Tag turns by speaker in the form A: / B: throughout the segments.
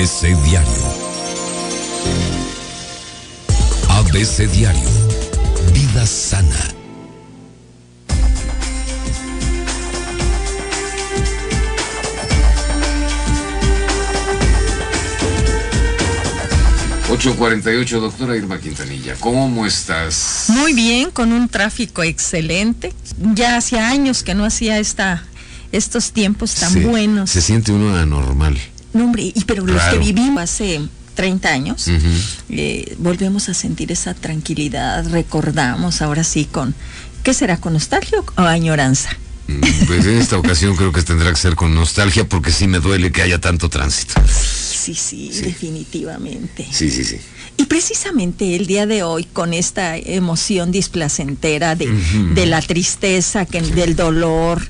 A: ABC Diario. ABC Diario. Vida sana.
B: ...8.48, doctora Irma Quintanilla. ¿Cómo estás?
C: Muy bien, con un tráfico excelente. Ya hacía años que no hacía esta, estos tiempos tan
B: Sí,
C: buenos.
B: Se siente uno anormal.
C: No, hombre, y pero los que vivimos hace 30 años, eh, volvemos a sentir esa tranquilidad, recordamos ahora sí con, ¿qué será? ¿Con nostalgia o añoranza?
B: Mm, Pues en esta ocasión creo que tendrá que ser con nostalgia porque sí me duele que haya tanto tránsito.
C: Sí, sí,
B: Sí.
C: definitivamente.
B: Sí, sí, sí.
C: Y precisamente el día de hoy, con esta emoción displacentera de la tristeza, que, del dolor,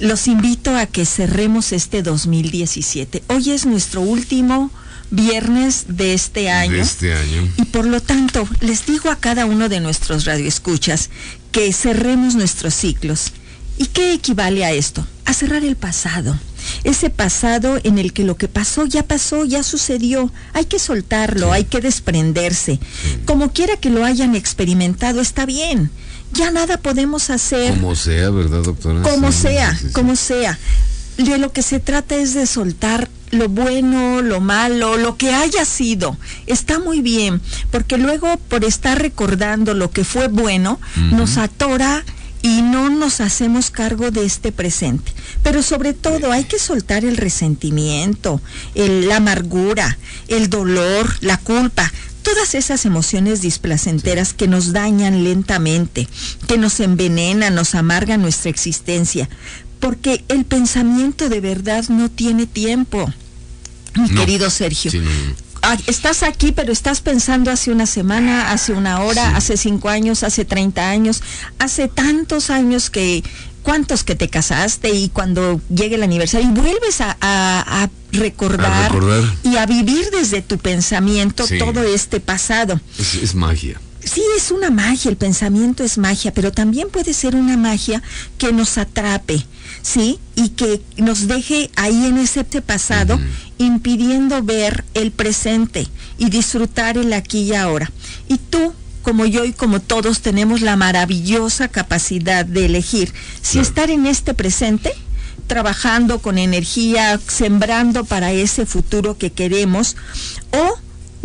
C: los invito a que cerremos este 2017. Hoy es nuestro último viernes de este año.
B: De este año.
C: Y por lo tanto, les digo a cada uno de nuestros radioescuchas que cerremos nuestros ciclos. ¿Y qué equivale a esto? A cerrar el pasado. Ese pasado en el que lo que pasó ya pasó, ya sucedió. Hay que soltarlo, hay que desprenderse. Como quiera que lo hayan experimentado, está bien. Ya nada podemos hacer
B: Como sea, ¿verdad, doctora?
C: como
B: Sí,
C: sea,
B: sí, sí.
C: como sea. De lo que se trata es de soltar lo bueno, lo malo, lo que haya sido. Está muy bien, porque luego por estar recordando lo que fue bueno, nos atora y no nos hacemos cargo de este presente. Pero sobre todo hay que soltar el resentimiento, el- la amargura, el dolor, la culpa, todas esas emociones displacenteras que nos dañan lentamente, que nos envenenan, nos amargan nuestra existencia. Porque el pensamiento de verdad no tiene tiempo, mi
B: No.
C: querido Sergio.
B: Sí, no, no.
C: Ah, estás aquí, pero estás pensando hace una semana, hace una hora,
B: Sí.
C: hace cinco años, hace 30 años, hace tantos años que, ¿cuántos que te casaste? Y cuando llegue el aniversario, y vuelves a, a- a recordar,
B: A recordar.
C: y a vivir desde tu pensamiento
B: Sí.
C: todo este pasado.
B: Es, es magia.
C: Sí, es una magia, el pensamiento es magia, pero también puede ser una magia que nos atrape, ¿sí? Y que nos deje ahí en ese pasado, impidiendo ver el presente y disfrutar el aquí y ahora. Y tú, como yo y como todos, tenemos la maravillosa capacidad de elegir si
B: Claro.
C: estar en este presente trabajando con energía, sembrando para ese futuro que queremos, o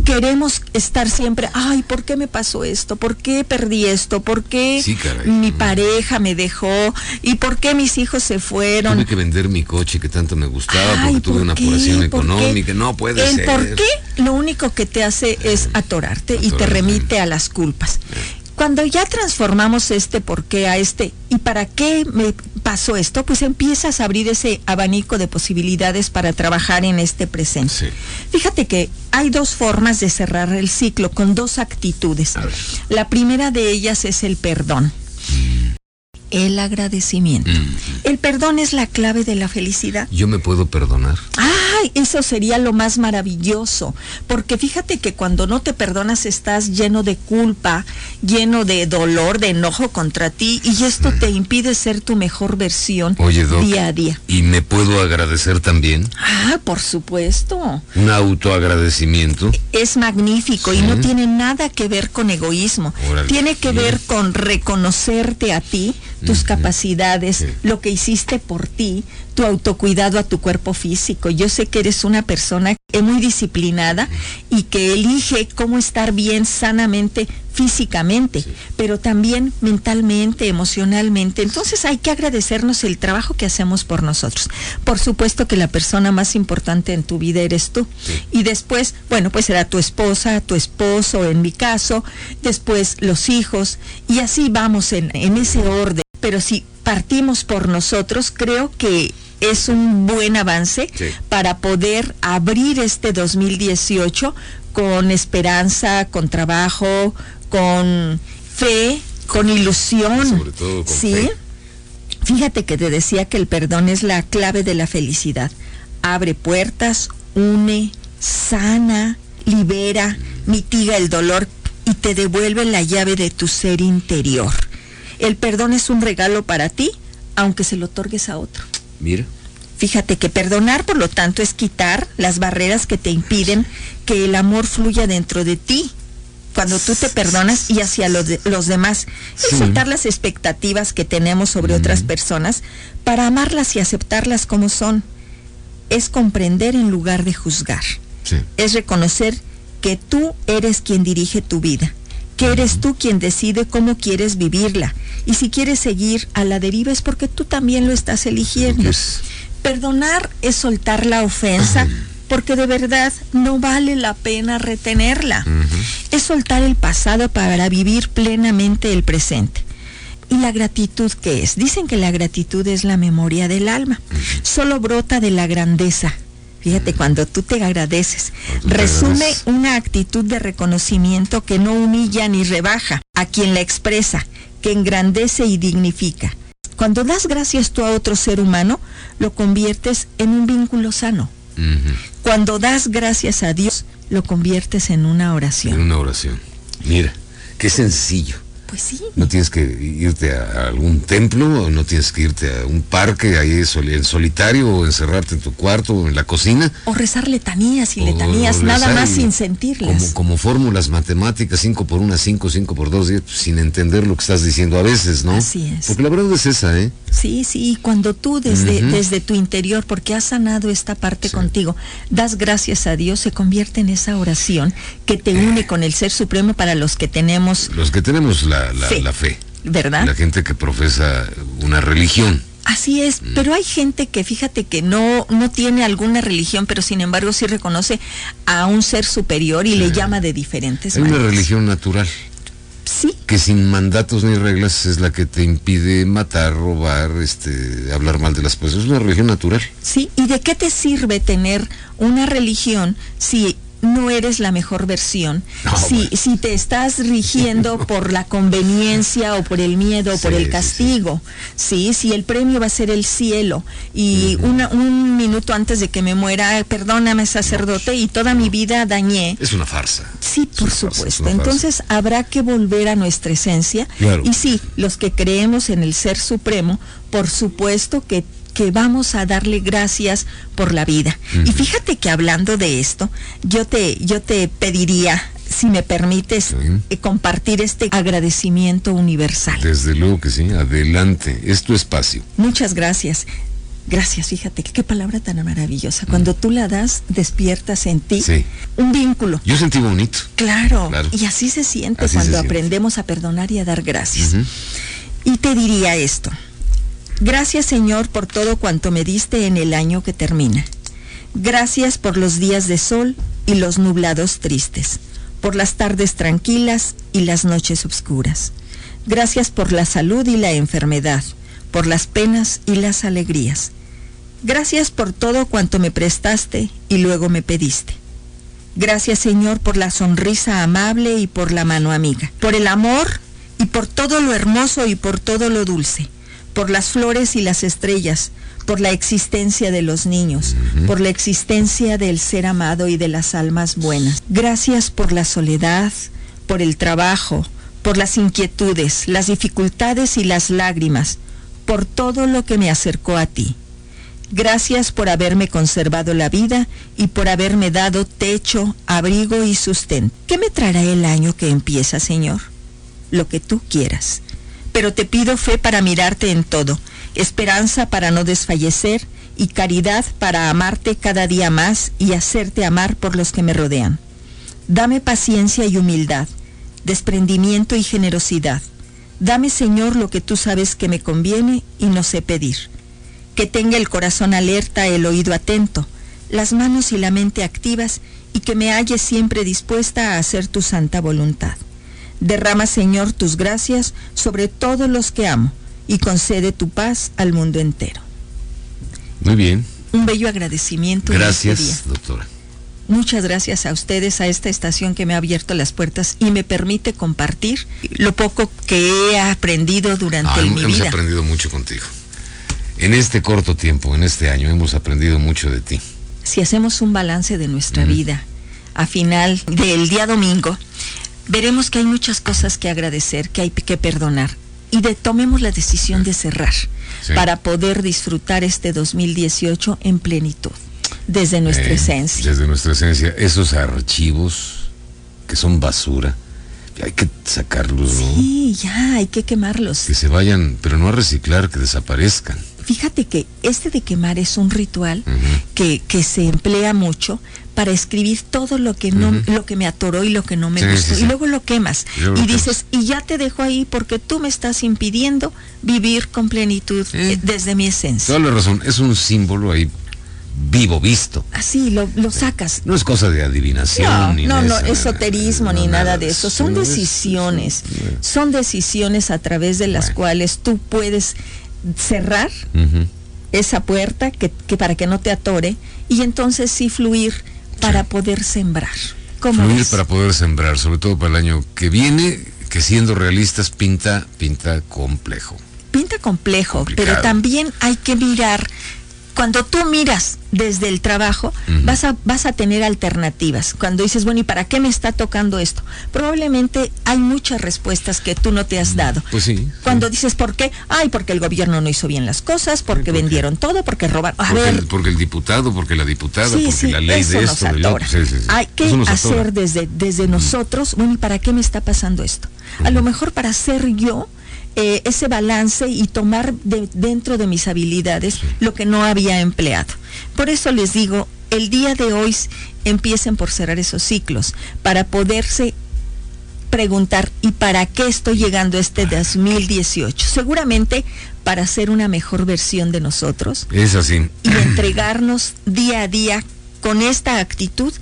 C: queremos estar siempre, ay, ¿por qué me pasó esto? ¿Por qué perdí esto? ¿Por qué
B: Sí, caray.
C: mi pareja me dejó? ¿Y por qué mis hijos se fueron?
B: Tuve que vender mi coche que tanto me gustaba
C: Ay,
B: porque tuve
C: ¿por
B: una
C: qué?
B: apuración
C: ¿Por qué?
B: económica. No puede
C: El
B: ser.
C: por qué lo único que te hace es atorarte y te
B: Atorarte.
C: remite a las culpas. Cuando ya transformamos este por qué a este y para qué me pasó esto, pues empiezas a abrir ese abanico de posibilidades para trabajar en este presente.
B: Sí.
C: Fíjate que hay dos formas de cerrar el ciclo con dos actitudes. La primera de ellas es el perdón. El agradecimiento.
B: Mm.
C: El perdón es la clave de la felicidad.
B: Yo me puedo perdonar.
C: Ay, eso sería lo más maravilloso, porque fíjate que cuando no te perdonas estás lleno de culpa, lleno de dolor, de enojo contra ti y esto te impide ser tu mejor versión
B: Oye, Doc.
C: día a día.
B: Y me puedo agradecer también.
C: Ah, por supuesto.
B: Un autoagradecimiento.
C: Es magnífico y no tiene nada que ver con egoísmo.
B: Órale,
C: tiene que ver con reconocerte a ti, tus capacidades,
B: Sí.
C: lo que hiciste por ti, tu autocuidado a tu cuerpo físico. Yo sé que eres una persona muy disciplinada y que elige cómo estar bien sanamente físicamente,
B: Sí.
C: pero también mentalmente, emocionalmente. Entonces hay que agradecernos el trabajo que hacemos por nosotros. Por supuesto que la persona más importante en tu vida eres tú.
B: Sí.
C: Y después, bueno, pues será tu esposa, tu esposo, en mi caso, después los hijos, y así vamos en, en ese orden. Pero si partimos por nosotros, creo que es un buen avance
B: Sí.
C: para poder abrir este 2018 con esperanza, con trabajo, con fe, con ilusión.
B: Sobre todo con
C: ¿Sí?
B: fe.
C: Fíjate que te decía que el perdón es la clave de la felicidad. Abre puertas, une, sana, libera, mitiga el dolor y te devuelve la llave de tu ser interior. El perdón es un regalo para ti, aunque se lo otorgues a otro.
B: Mira.
C: Fíjate que perdonar, por lo tanto, es quitar las barreras que te impiden que el amor fluya dentro de ti. Cuando tú te perdonas y hacia los, de- los demás, es
B: Sí.
C: soltar las expectativas que tenemos sobre otras personas para amarlas y aceptarlas como son. Es comprender en lugar de juzgar
B: Sí.
C: es reconocer que tú eres quien dirige tu vida, que eres tú quien decide cómo quieres vivirla. Y si quieres seguir a la deriva es porque tú también lo estás eligiendo. Perdonar es soltar la ofensa porque de verdad no vale la pena retenerla. Es soltar el pasado para vivir plenamente el presente. ¿Y la gratitud qué es? Dicen que la gratitud es la memoria del alma. Solo brota de la grandeza. Fíjate, cuando tú te agradeces, resume una actitud de reconocimiento que no humilla ni rebaja a quien la expresa, que engrandece y dignifica. Cuando das gracias tú a otro ser humano, lo conviertes en un vínculo sano. Cuando das gracias a Dios, lo conviertes en una
B: En
C: oración.
B: una oración. Mira, qué sencillo.
C: Pues sí.
B: No tienes que irte a, algún templo, no tienes que irte a un parque ahí en solitario, o encerrarte en tu cuarto, o en la cocina.
C: O rezar letanías y
B: o
C: letanías, nada más sin sentirlas.
B: Como, como fórmulas matemáticas, 5 por 1, 5, 5 por 2, sin entender lo que estás diciendo a veces, ¿no?
C: Así es.
B: Porque la verdad es esa, ¿eh?
C: Sí, sí, y cuando tú desde, desde tu interior, porque has sanado esta parte
B: Sí.
C: contigo, das gracias a Dios, se convierte en esa oración que te une con el Ser Supremo para los que tenemos,
B: Los que tenemos la, la-
C: Fe.
B: la fe,
C: ¿verdad?
B: la gente que profesa una religión.
C: Así es,
B: Mm.
C: pero hay gente que fíjate que no, no tiene alguna religión, pero sin embargo sí reconoce a un ser superior y le llama de diferentes
B: Hay una religión natural
C: Sí,
B: que sin mandatos ni reglas es la que te impide matar, robar, este, hablar mal de las personas. Es una religión natural.
C: sí. ¿Y de qué te sirve tener una religión si no eres la mejor versión?
B: No,
C: si, si te estás rigiendo por la conveniencia o por el miedo o por
B: Sí,
C: el
B: sí,
C: castigo, sí, si el premio va a ser el cielo y una- un minuto antes de que me muera, perdóname sacerdote, y toda mi vida dañé.
B: Es una farsa.
C: Sí, por supuesto.
B: farsa.
C: Entonces habrá que volver a nuestra esencia.
B: Claro.
C: Y sí, los que creemos en el Ser Supremo, por supuesto que, que vamos a darle gracias por la vida. Y fíjate que hablando de esto, yo te, yo te pediría, si me permites, eh, compartir este agradecimiento universal.
B: Desde luego que sí. Adelante. Es tu espacio.
C: Muchas gracias. Gracias, fíjate, qué palabra tan maravillosa. Cuando tú la das, despiertas en ti
B: Sí.
C: un vínculo.
B: Yo sentí bonito.
C: Claro,
B: Claro.
C: y así se siente
B: Así se
C: cuando
B: siente.
C: aprendemos a perdonar y a dar gracias. Y te diría esto. Gracias Señor por todo cuanto me diste en el año que termina. Gracias por los días de sol y los nublados tristes, por las tardes tranquilas y las noches oscuras. Gracias por la salud y la enfermedad, por las penas y las alegrías. Gracias por todo cuanto me prestaste y luego me pediste. Gracias Señor por la sonrisa amable y por la mano amiga, por el amor y por todo lo hermoso y por todo lo dulce, por las flores y las estrellas, por la existencia de los niños, por la existencia del ser amado y de las almas buenas. Gracias por la soledad, por el trabajo, por las inquietudes, las dificultades y las lágrimas, por todo lo que me acercó a ti. Gracias por haberme conservado la vida y por haberme dado techo, abrigo y sustento. ¿Qué me traerá el año que empieza, Señor? Lo que tú quieras. Pero te pido fe para mirarte en todo, esperanza para no desfallecer y caridad para amarte cada día más y hacerte amar por los que me rodean. Dame paciencia y humildad, desprendimiento y generosidad. Dame, Señor, lo que tú sabes que me conviene y no sé pedir que tenga el corazón alerta, el oído atento, las manos y la mente activas y que me halle siempre dispuesta a hacer tu santa voluntad. Derrama, Señor, tus gracias sobre todos los que amo y concede tu paz al mundo entero.
B: Muy bien.
C: Un bello agradecimiento. en este día.
B: Gracias, doctora.
C: Muchas gracias a ustedes, a esta estación que me ha abierto las puertas y me permite compartir lo poco que he aprendido durante
B: Ah,
C: mi
B: hemos
C: vida.
B: aprendido mucho contigo. En este corto tiempo, en este año, hemos aprendido mucho de ti.
C: si hacemos un balance de nuestra vida a final del día domingo, veremos que hay muchas cosas que agradecer, que hay que perdonar. y de, tomemos la decisión de cerrar
B: Sí.
C: para poder disfrutar este 2018 en plenitud, desde nuestra
B: Eh,
C: esencia.
B: Desde nuestra esencia. Esos archivos que son basura, hay que sacarlos, ¿no?
C: Sí, ya, hay que quemarlos.
B: Que se vayan, pero no a reciclar, que desaparezcan.
C: Fíjate que este de quemar es un ritual que se emplea mucho para escribir todo lo que no lo que me atoró y lo que no me
B: Sí,
C: gustó.
B: sí, sí.
C: y luego lo quemas.
B: Y luego
C: y
B: lo
C: dices y ya te dejo ahí porque tú me estás impidiendo vivir con plenitud eh, desde mi esencia.
B: Toda la razón, es un símbolo ahí vivo, visto.
C: así lo, lo sacas.
B: No es cosa de adivinación
C: no,
B: ni
C: no, no,
B: esa-
C: esoterismo
B: no,
C: ni nada de eso. Son decisiones.
B: es-
C: Son decisiones a través de las
B: Bueno.
C: cuales tú puedes cerrar esa puerta que, que para que no te atore y entonces sí fluir para poder sembrar. ¿Cómo
B: Fluir
C: ves?
B: para poder sembrar, sobre todo para el año que viene, que siendo realistas pinta, pinta complejo.
C: Pinta complejo,
B: Complicado.
C: pero también hay que mirar. Cuando tú miras desde el trabajo, vas, a, vas a tener alternativas. Cuando dices, bueno, ¿y para qué me está tocando esto? Probablemente hay muchas respuestas que tú no te has dado.
B: Pues sí.
C: Cuando dices, ¿por qué? Ay, porque el gobierno no hizo bien las cosas, porque vendieron todo, porque robaron. A
B: porque,
C: ver,
B: el, porque el diputado, porque la diputada,
C: Sí,
B: porque
C: sí,
B: la ley
C: eso
B: de
C: nos
B: esto, del
C: atora.
B: otro.
C: Hay que
B: nos
C: hacer desde, desde nosotros, bueno, ¿y para qué me está pasando esto? A lo mejor para hacer yo eh, ese balance y tomar de- dentro de mis habilidades lo que no había empleado. Por eso les digo, el día de hoy empiecen por cerrar esos ciclos, para poderse preguntar, ¿y para qué estoy llegando a este 2018? Seguramente para ser una mejor versión de nosotros,
B: Es así.
C: y entregarnos día a día con esta actitud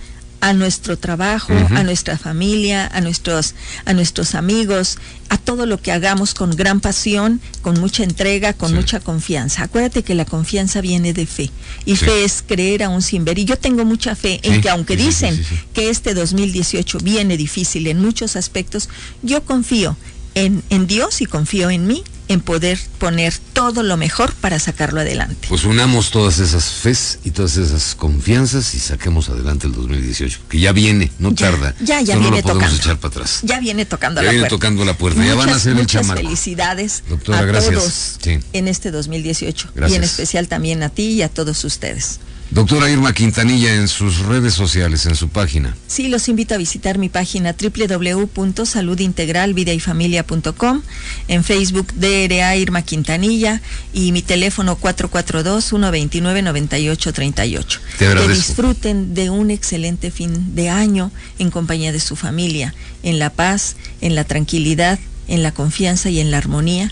C: a nuestro trabajo, a nuestra familia, a nuestros, a nuestros amigos, a todo lo que hagamos con gran pasión, con mucha entrega, con
B: Sí.
C: mucha confianza. Acuérdate que la confianza viene de fe y
B: Sí.
C: fe es creer aún sin ver. Y yo tengo mucha fe en que aunque dicen que este 2018 viene difícil en muchos aspectos, yo confío en, en Dios y confío en mí en poder poner todo lo mejor para sacarlo adelante.
B: Pues unamos todas esas fes y todas esas confianzas y saquemos adelante el 2018, que ya viene, no
C: Ya,
B: tarda.
C: ya, ya
B: Esto no
C: viene
B: lo podemos
C: tocando.
B: echar para atrás.
C: Ya viene tocando
B: Ya
C: la
B: viene
C: puerta.
B: tocando la puerta, ya van a
C: Muchas,
B: hacer el
C: muchas
B: chamaco.
C: felicidades
B: Doctora,
C: a
B: gracias.
C: todos
B: Sí.
C: en este 2018 y
B: Gracias.
C: en especial también a ti y a todos ustedes.
B: Doctora Irma Quintanilla en sus redes sociales, en su página.
C: Sí, los invito a visitar mi página www.saludintegralvidayfamilia.com, en Facebook DRA Irma Quintanilla y mi teléfono 442-129-9838.
B: Te
C: Que
B: agradezco.
C: disfruten de un excelente fin de año en compañía de su familia, en la paz, en la tranquilidad, en la confianza y en la armonía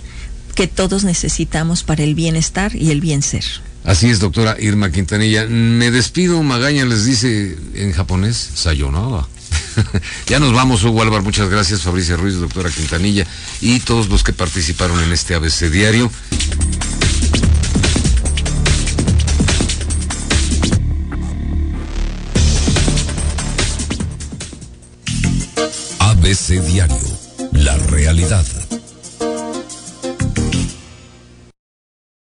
C: que todos necesitamos para el bienestar y el bien ser.
B: Así es, doctora Irma Quintanilla. Me despido, Magaña les dice en japonés, sayonara. ya nos vamos, Hugo Álvaro, muchas gracias, Fabricia Ruiz, doctora Quintanilla, y todos los que participaron en este ABC Diario.
A: ABC Diario. La realidad